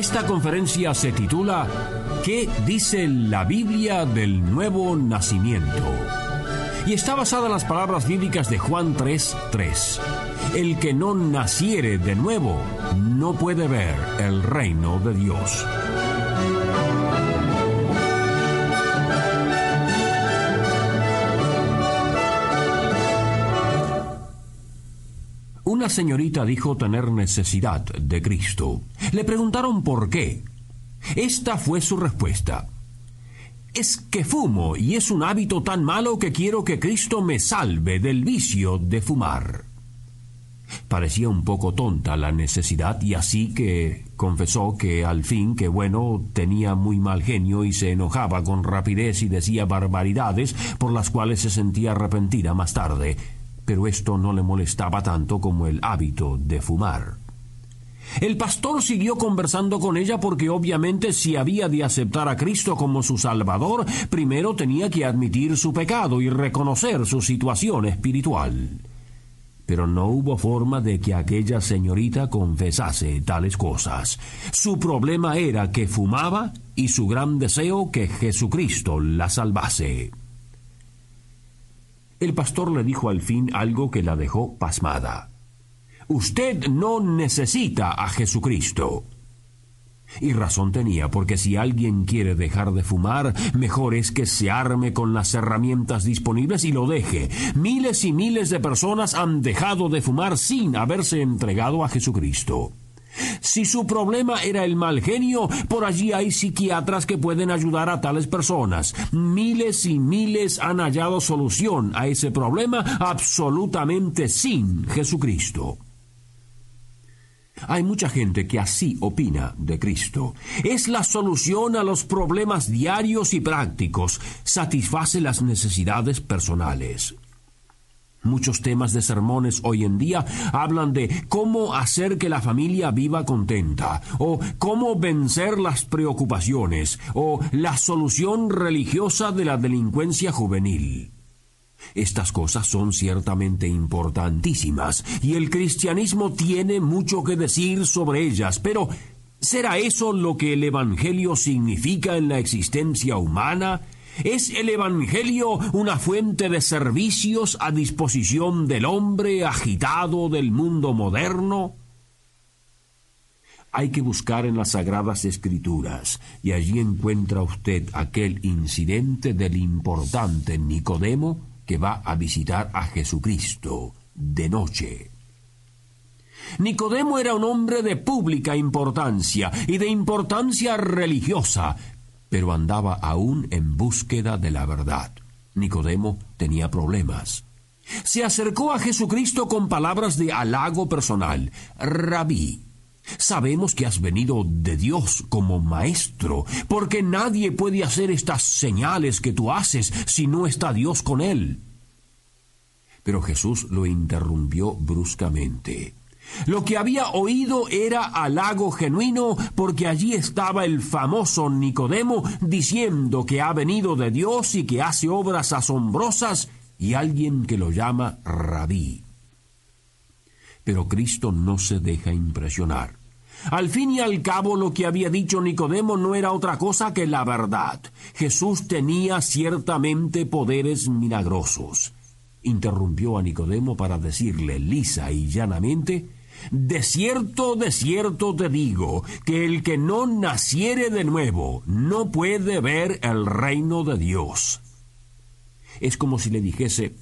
Esta conferencia se titula ¿Qué dice la Biblia del nuevo nacimiento? Y está basada en las palabras bíblicas de Juan 3:3. El que no naciere de nuevo no puede ver el reino de Dios. Una señorita dijo tener necesidad de Cristo. Le preguntaron por qué. Esta fue su respuesta. Es que fumo y es un hábito tan malo que quiero que Cristo me salve del vicio de fumar. Parecía un poco tonta la necesidad y así que confesó que al fin que bueno tenía muy mal genio y se enojaba con rapidez y decía barbaridades por las cuales se sentía arrepentida más tarde pero esto no le molestaba tanto como el hábito de fumar. El pastor siguió conversando con ella porque obviamente si había de aceptar a Cristo como su Salvador, primero tenía que admitir su pecado y reconocer su situación espiritual. Pero no hubo forma de que aquella señorita confesase tales cosas. Su problema era que fumaba y su gran deseo que Jesucristo la salvase. El pastor le dijo al fin algo que la dejó pasmada. Usted no necesita a Jesucristo. Y razón tenía, porque si alguien quiere dejar de fumar, mejor es que se arme con las herramientas disponibles y lo deje. Miles y miles de personas han dejado de fumar sin haberse entregado a Jesucristo. Si su problema era el mal genio, por allí hay psiquiatras que pueden ayudar a tales personas. Miles y miles han hallado solución a ese problema absolutamente sin Jesucristo. Hay mucha gente que así opina de Cristo. Es la solución a los problemas diarios y prácticos. Satisface las necesidades personales. Muchos temas de sermones hoy en día hablan de cómo hacer que la familia viva contenta, o cómo vencer las preocupaciones, o la solución religiosa de la delincuencia juvenil. Estas cosas son ciertamente importantísimas, y el cristianismo tiene mucho que decir sobre ellas, pero ¿será eso lo que el Evangelio significa en la existencia humana? ¿Es el Evangelio una fuente de servicios a disposición del hombre agitado del mundo moderno? Hay que buscar en las sagradas escrituras, y allí encuentra usted aquel incidente del importante Nicodemo que va a visitar a Jesucristo de noche. Nicodemo era un hombre de pública importancia y de importancia religiosa, pero andaba aún en búsqueda de la verdad. Nicodemo tenía problemas. Se acercó a Jesucristo con palabras de halago personal. Rabí, sabemos que has venido de Dios como maestro, porque nadie puede hacer estas señales que tú haces si no está Dios con él. Pero Jesús lo interrumpió bruscamente. Lo que había oído era halago genuino porque allí estaba el famoso Nicodemo diciendo que ha venido de Dios y que hace obras asombrosas y alguien que lo llama rabí. Pero Cristo no se deja impresionar. Al fin y al cabo lo que había dicho Nicodemo no era otra cosa que la verdad. Jesús tenía ciertamente poderes milagrosos. Interrumpió a Nicodemo para decirle lisa y llanamente de cierto, de cierto te digo, que el que no naciere de nuevo no puede ver el reino de Dios. Es como si le dijese,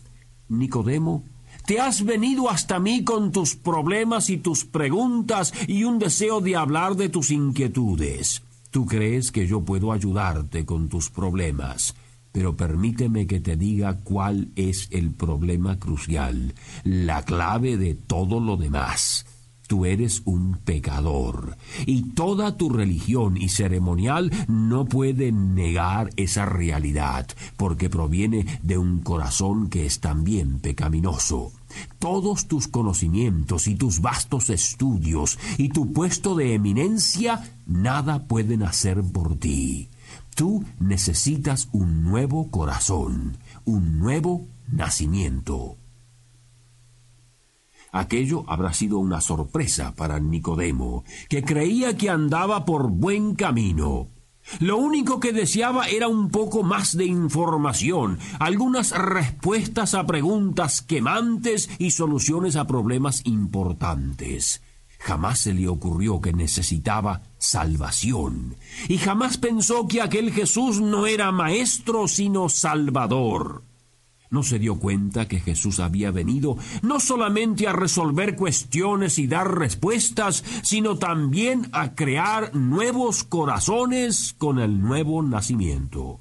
Nicodemo, te has venido hasta mí con tus problemas y tus preguntas y un deseo de hablar de tus inquietudes. Tú crees que yo puedo ayudarte con tus problemas, pero permíteme que te diga cuál es el problema crucial, la clave de todo lo demás. tú eres un pecador. Y toda tu religión y ceremonial no puede negar esa realidad, porque proviene de un corazón que es también pecaminoso. Todos tus conocimientos y tus vastos estudios y tu puesto de eminencia nada pueden hacer por ti. Tú necesitas un nuevo corazón, un nuevo nacimiento. Aquello habrá sido una sorpresa para Nicodemo, que creía que andaba por buen camino. Lo único que deseaba era un poco más de información, algunas respuestas a preguntas quemantes y soluciones a problemas importantes. Jamás se le ocurrió que necesitaba salvación, y jamás pensó que aquel Jesús no era maestro sino salvador. No se dio cuenta que Jesús había venido no solamente a resolver cuestiones y dar respuestas, sino también a crear nuevos corazones con el nuevo nacimiento.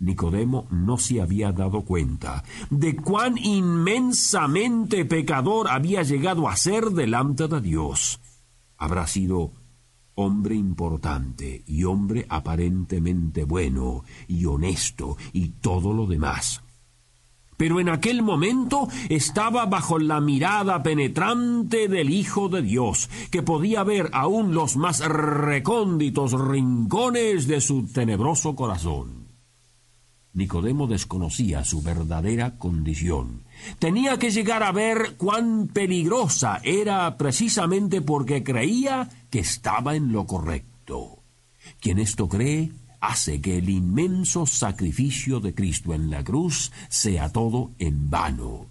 Nicodemo no se había dado cuenta de cuán inmensamente pecador había llegado a ser delante de Dios. Habrá sido hombre importante y hombre aparentemente bueno y honesto y todo lo demás pero en aquel momento estaba bajo la mirada penetrante del Hijo de Dios, que podía ver aún los más recónditos rincones de su tenebroso corazón. Nicodemo desconocía su verdadera condición. Tenía que llegar a ver cuán peligrosa era precisamente porque creía que estaba en lo correcto. Quien esto cree hace que el inmenso sacrificio de Cristo en la cruz sea todo en vano.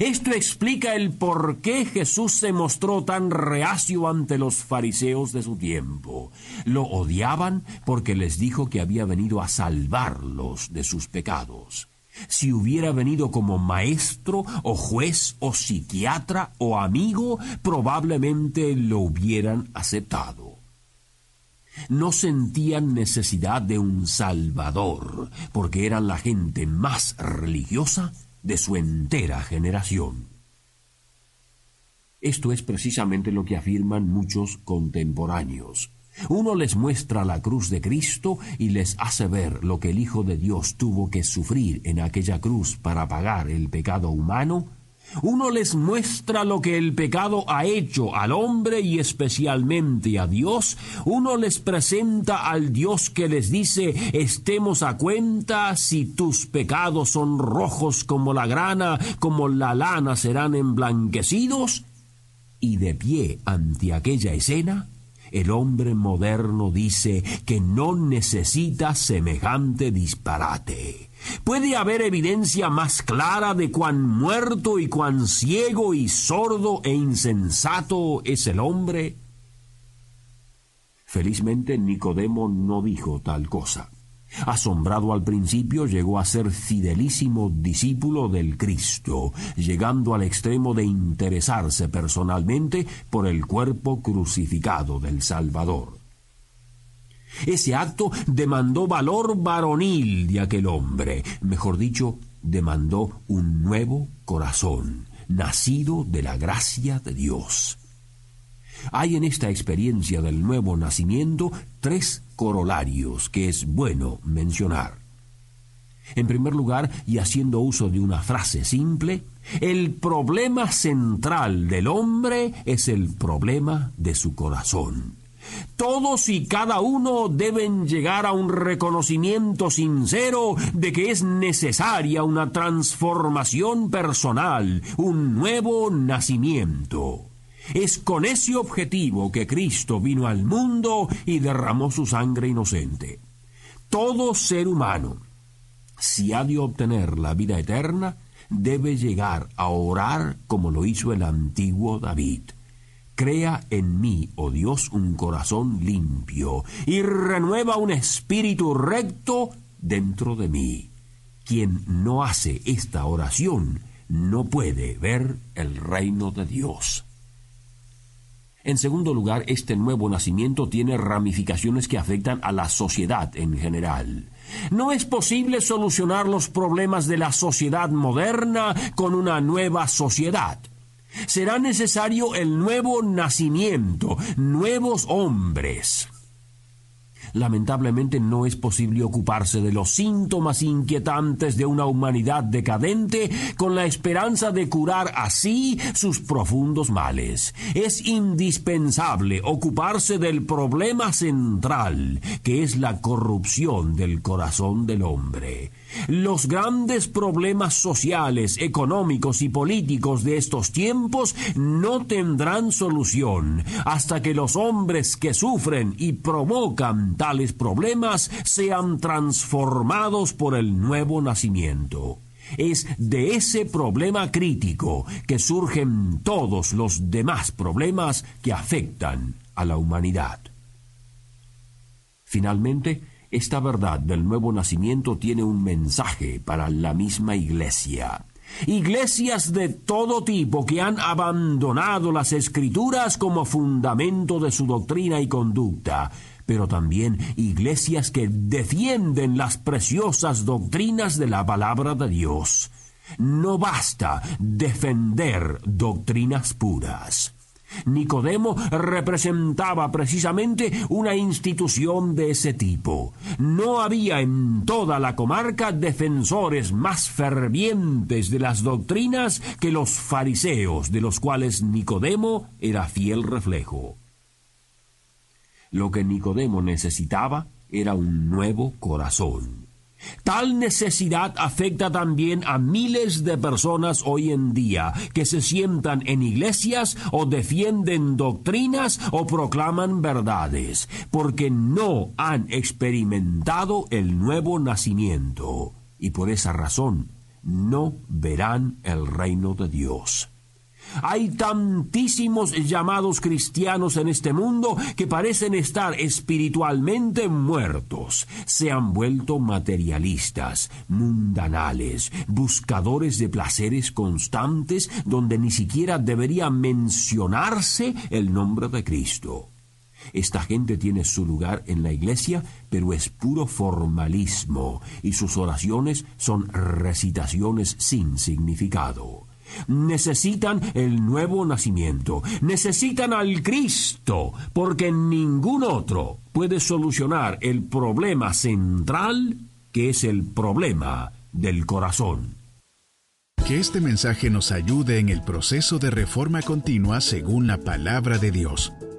Esto explica el por qué Jesús se mostró tan reacio ante los fariseos de su tiempo. Lo odiaban porque les dijo que había venido a salvarlos de sus pecados. Si hubiera venido como maestro o juez o psiquiatra o amigo, probablemente lo hubieran aceptado no sentían necesidad de un Salvador, porque eran la gente más religiosa de su entera generación. Esto es precisamente lo que afirman muchos contemporáneos. Uno les muestra la cruz de Cristo y les hace ver lo que el Hijo de Dios tuvo que sufrir en aquella cruz para pagar el pecado humano, uno les muestra lo que el pecado ha hecho al hombre y especialmente a Dios. Uno les presenta al Dios que les dice, estemos a cuenta, si tus pecados son rojos como la grana, como la lana serán emblanquecidos. Y de pie ante aquella escena, el hombre moderno dice que no necesita semejante disparate. ¿Puede haber evidencia más clara de cuán muerto y cuán ciego y sordo e insensato es el hombre? Felizmente Nicodemo no dijo tal cosa. Asombrado al principio, llegó a ser fidelísimo discípulo del Cristo, llegando al extremo de interesarse personalmente por el cuerpo crucificado del Salvador. Ese acto demandó valor varonil de aquel hombre, mejor dicho, demandó un nuevo corazón, nacido de la gracia de Dios. Hay en esta experiencia del nuevo nacimiento tres corolarios que es bueno mencionar. En primer lugar, y haciendo uso de una frase simple, el problema central del hombre es el problema de su corazón. Todos y cada uno deben llegar a un reconocimiento sincero de que es necesaria una transformación personal, un nuevo nacimiento. Es con ese objetivo que Cristo vino al mundo y derramó su sangre inocente. Todo ser humano, si ha de obtener la vida eterna, debe llegar a orar como lo hizo el antiguo David. Crea en mí, oh Dios, un corazón limpio y renueva un espíritu recto dentro de mí. Quien no hace esta oración no puede ver el reino de Dios. En segundo lugar, este nuevo nacimiento tiene ramificaciones que afectan a la sociedad en general. No es posible solucionar los problemas de la sociedad moderna con una nueva sociedad. Será necesario el nuevo nacimiento, nuevos hombres. Lamentablemente no es posible ocuparse de los síntomas inquietantes de una humanidad decadente con la esperanza de curar así sus profundos males. Es indispensable ocuparse del problema central, que es la corrupción del corazón del hombre. Los grandes problemas sociales, económicos y políticos de estos tiempos no tendrán solución hasta que los hombres que sufren y provocan tales problemas sean transformados por el nuevo nacimiento. Es de ese problema crítico que surgen todos los demás problemas que afectan a la humanidad. Finalmente, esta verdad del nuevo nacimiento tiene un mensaje para la misma iglesia. Iglesias de todo tipo que han abandonado las escrituras como fundamento de su doctrina y conducta, pero también iglesias que defienden las preciosas doctrinas de la palabra de Dios. No basta defender doctrinas puras. Nicodemo representaba precisamente una institución de ese tipo. No había en toda la comarca defensores más fervientes de las doctrinas que los fariseos, de los cuales Nicodemo era fiel reflejo. Lo que Nicodemo necesitaba era un nuevo corazón. Tal necesidad afecta también a miles de personas hoy en día que se sientan en iglesias o defienden doctrinas o proclaman verdades, porque no han experimentado el nuevo nacimiento y por esa razón no verán el reino de Dios. Hay tantísimos llamados cristianos en este mundo que parecen estar espiritualmente muertos. Se han vuelto materialistas, mundanales, buscadores de placeres constantes donde ni siquiera debería mencionarse el nombre de Cristo. Esta gente tiene su lugar en la iglesia, pero es puro formalismo, y sus oraciones son recitaciones sin significado. Necesitan el nuevo nacimiento, necesitan al Cristo, porque ningún otro puede solucionar el problema central que es el problema del corazón. Que este mensaje nos ayude en el proceso de reforma continua según la palabra de Dios.